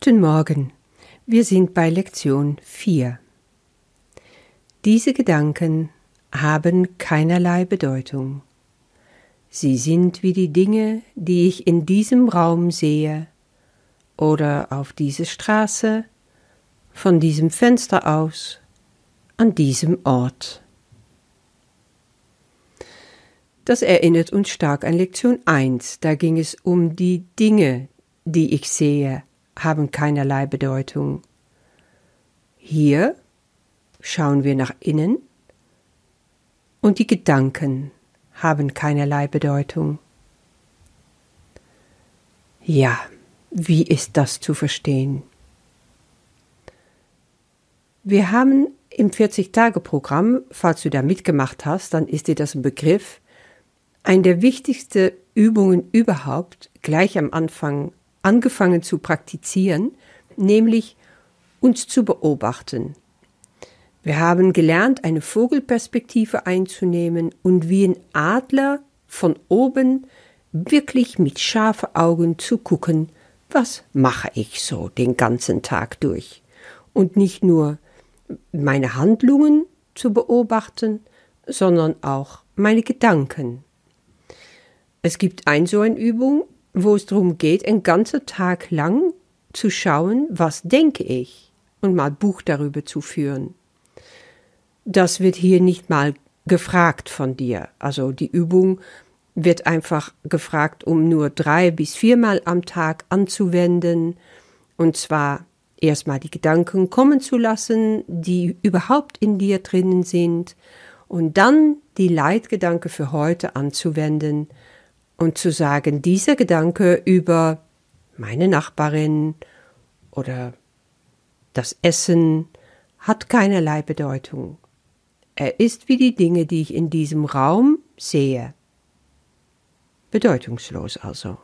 Guten Morgen. Wir sind bei Lektion 4. Diese Gedanken haben keinerlei Bedeutung. Sie sind wie die Dinge, die ich in diesem Raum sehe oder auf diese Straße, von diesem Fenster aus, an diesem Ort. Das erinnert uns stark an Lektion 1. Da ging es um die Dinge, die ich sehe, haben keinerlei Bedeutung. Hier schauen wir nach innen und die Gedanken haben keinerlei Bedeutung. Ja, wie ist das zu verstehen? Wir haben im 40-Tage-Programm, falls du da mitgemacht hast, dann ist dir das ein Begriff, eine der wichtigsten Übungen überhaupt gleich am Anfang angefangen zu praktizieren, nämlich uns zu beobachten. Wir haben gelernt, eine Vogelperspektive einzunehmen und wie ein Adler von oben wirklich mit scharfen Augen zu gucken, was mache ich so den ganzen Tag durch. Und nicht nur meine Handlungen zu beobachten, sondern auch meine Gedanken. Es gibt ein so eine Übung, wo es darum geht, einen ganzen Tag lang zu schauen, was denke ich und mal Buch darüber zu führen. Das wird hier nicht mal gefragt von dir. Also die Übung wird einfach gefragt, um nur drei bis viermal am Tag anzuwenden. Und zwar erstmal die Gedanken kommen zu lassen, die überhaupt in dir drinnen sind. Und dann die Leitgedanke für heute anzuwenden und zu sagen, dieser Gedanke über meine Nachbarin oder das Essen hat keinerlei Bedeutung. Er ist wie die Dinge, die ich in diesem Raum sehe. Bedeutungslos also.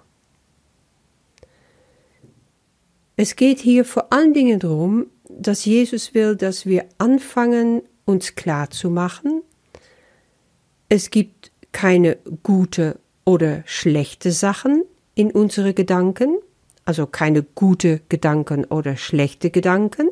Es geht hier vor allen Dingen darum, dass Jesus will, dass wir anfangen, uns klar zu machen, es gibt keine gute oder schlechte Sachen in unsere Gedanken, also keine gute Gedanken oder schlechte Gedanken.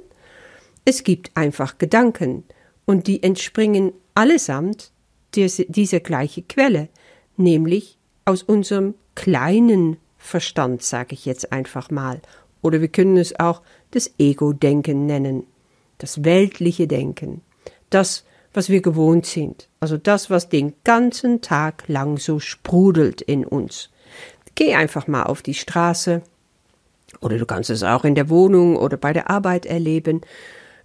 Es gibt einfach Gedanken und die entspringen allesamt dieser gleiche Quelle, nämlich aus unserem kleinen Verstand, sage ich jetzt einfach mal, oder wir können es auch das Ego-Denken nennen, das weltliche Denken, das was wir gewohnt sind. Also das, was den ganzen Tag lang so sprudelt in uns. Geh einfach mal auf die Straße oder du kannst es auch in der Wohnung oder bei der Arbeit erleben.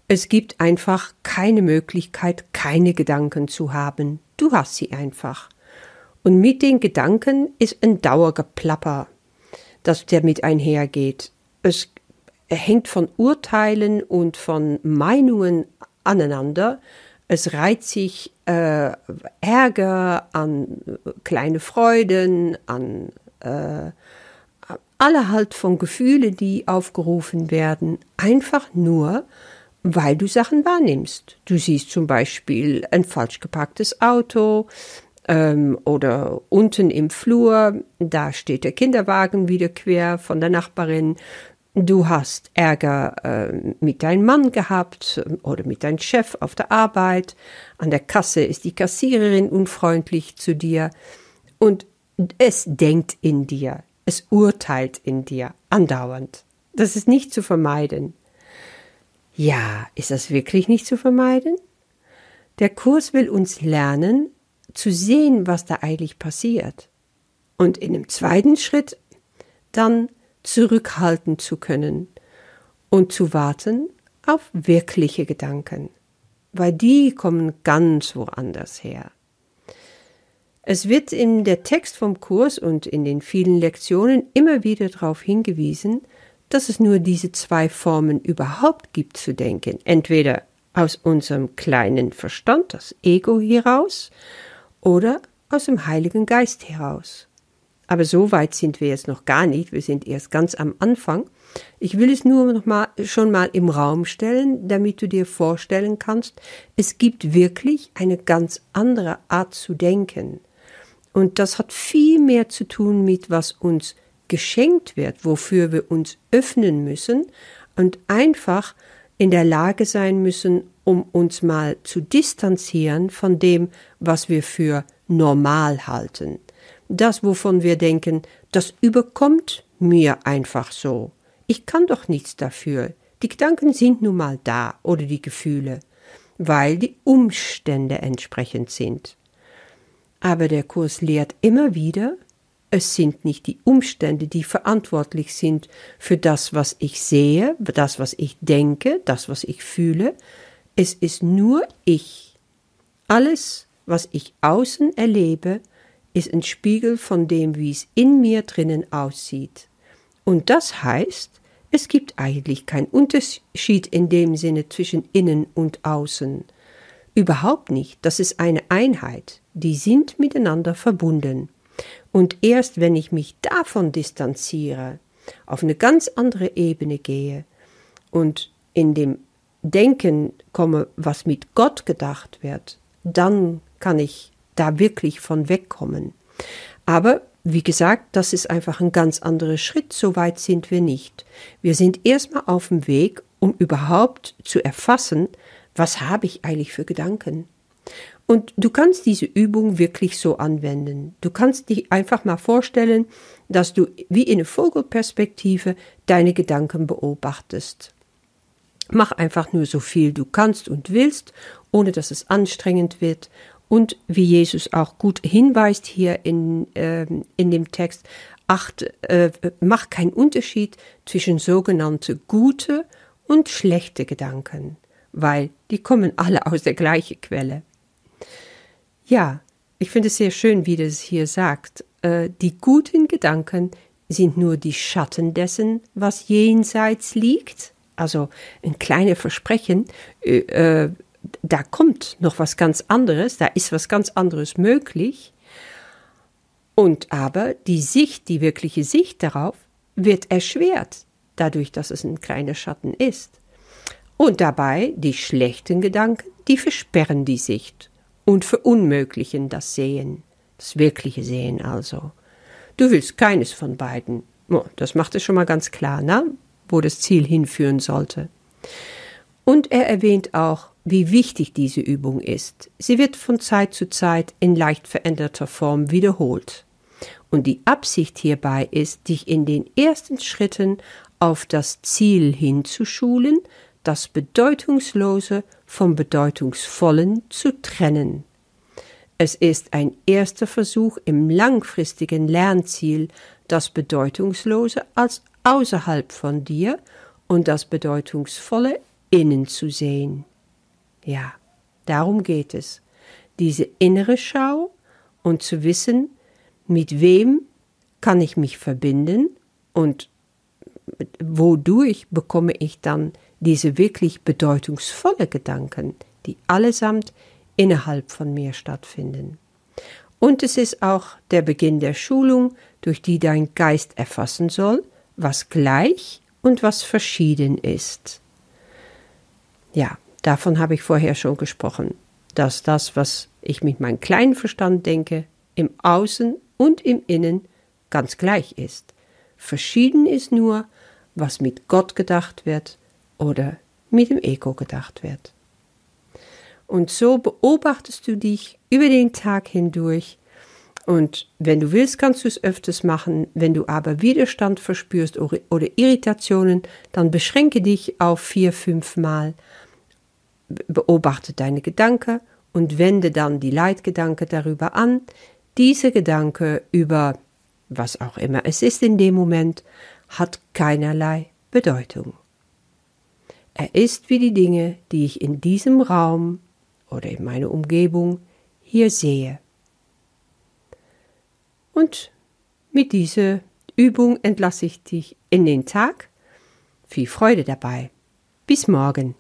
Es gibt einfach keine Möglichkeit, keine Gedanken zu haben. Du hast sie einfach. Und mit den Gedanken ist ein Dauergeplapper, das damit einhergeht. Es hängt von Urteilen und von Meinungen aneinander, es reiht sich äh, Ärger an kleine Freuden, an äh, alle halt von Gefühle, die aufgerufen werden, einfach nur, weil du Sachen wahrnimmst. Du siehst zum Beispiel ein falsch geparktes Auto ähm, oder unten im Flur, da steht der Kinderwagen wieder quer von der Nachbarin. Du hast Ärger äh, mit deinem Mann gehabt oder mit deinem Chef auf der Arbeit. An der Kasse ist die Kassiererin unfreundlich zu dir. Und es denkt in dir, es urteilt in dir andauernd. Das ist nicht zu vermeiden. Ja, ist das wirklich nicht zu vermeiden? Der Kurs will uns lernen, zu sehen, was da eigentlich passiert. Und in dem zweiten Schritt dann zurückhalten zu können und zu warten auf wirkliche Gedanken, weil die kommen ganz woanders her. Es wird in der Text vom Kurs und in den vielen Lektionen immer wieder darauf hingewiesen, dass es nur diese zwei Formen überhaupt gibt zu denken, entweder aus unserem kleinen Verstand, das Ego heraus, oder aus dem Heiligen Geist heraus. Aber so weit sind wir jetzt noch gar nicht. Wir sind erst ganz am Anfang. Ich will es nur noch mal, schon mal im Raum stellen, damit du dir vorstellen kannst, es gibt wirklich eine ganz andere Art zu denken. Und das hat viel mehr zu tun mit, was uns geschenkt wird, wofür wir uns öffnen müssen und einfach in der Lage sein müssen, um uns mal zu distanzieren von dem, was wir für normal halten. Das, wovon wir denken, das überkommt mir einfach so. Ich kann doch nichts dafür. Die Gedanken sind nun mal da oder die Gefühle, weil die Umstände entsprechend sind. Aber der Kurs lehrt immer wieder, es sind nicht die Umstände, die verantwortlich sind für das, was ich sehe, das, was ich denke, das, was ich fühle. Es ist nur ich. Alles, was ich außen erlebe, ist ein Spiegel von dem, wie es in mir drinnen aussieht. Und das heißt, es gibt eigentlich keinen Unterschied in dem Sinne zwischen innen und außen. Überhaupt nicht. Das ist eine Einheit. Die sind miteinander verbunden. Und erst wenn ich mich davon distanziere, auf eine ganz andere Ebene gehe und in dem Denken komme, was mit Gott gedacht wird, dann kann ich da wirklich von wegkommen. Aber wie gesagt, das ist einfach ein ganz anderer Schritt, so weit sind wir nicht. Wir sind erstmal auf dem Weg, um überhaupt zu erfassen, was habe ich eigentlich für Gedanken. Und du kannst diese Übung wirklich so anwenden. Du kannst dich einfach mal vorstellen, dass du wie in einer Vogelperspektive deine Gedanken beobachtest. Mach einfach nur so viel du kannst und willst, ohne dass es anstrengend wird. Und wie Jesus auch gut hinweist hier in, äh, in dem Text, acht, äh, mach keinen Unterschied zwischen sogenannte gute und schlechte Gedanken, weil die kommen alle aus der gleichen Quelle. Ja, ich finde es sehr schön, wie das hier sagt. Äh, die guten Gedanken sind nur die Schatten dessen, was jenseits liegt. Also ein kleines Versprechen, äh, äh, da kommt noch was ganz anderes, da ist was ganz anderes möglich. Und aber die Sicht, die wirkliche Sicht darauf, wird erschwert, dadurch, dass es ein kleiner Schatten ist. Und dabei die schlechten Gedanken, die versperren die Sicht und verunmöglichen das Sehen, das wirkliche Sehen also. Du willst keines von beiden. Oh, das macht es schon mal ganz klar, na, wo das Ziel hinführen sollte. Und er erwähnt auch, wie wichtig diese Übung ist. Sie wird von Zeit zu Zeit in leicht veränderter Form wiederholt. Und die Absicht hierbei ist, dich in den ersten Schritten auf das Ziel hinzuschulen, das Bedeutungslose vom Bedeutungsvollen zu trennen. Es ist ein erster Versuch im langfristigen Lernziel, das Bedeutungslose als außerhalb von dir und das Bedeutungsvolle innen zu sehen. Ja, darum geht es, diese innere Schau und zu wissen, mit wem kann ich mich verbinden und wodurch bekomme ich dann diese wirklich bedeutungsvolle Gedanken, die allesamt innerhalb von mir stattfinden. Und es ist auch der Beginn der Schulung, durch die dein Geist erfassen soll, was gleich und was verschieden ist. Ja, davon habe ich vorher schon gesprochen, dass das, was ich mit meinem kleinen Verstand denke, im Außen und im Innen ganz gleich ist. Verschieden ist nur, was mit Gott gedacht wird oder mit dem Ego gedacht wird. Und so beobachtest du dich über den Tag hindurch. Und wenn du willst, kannst du es öfters machen. Wenn du aber Widerstand verspürst oder, Irritationen, dann beschränke dich auf vier, fünf Mal. Beobachte deine Gedanken und wende dann die Leitgedanke darüber an. Diese Gedanke über was auch immer es ist in dem Moment hat keinerlei Bedeutung. Er ist wie die Dinge, die ich in diesem Raum oder in meiner Umgebung hier sehe. Und mit dieser Übung entlasse ich dich in den Tag. Viel Freude dabei. Bis morgen.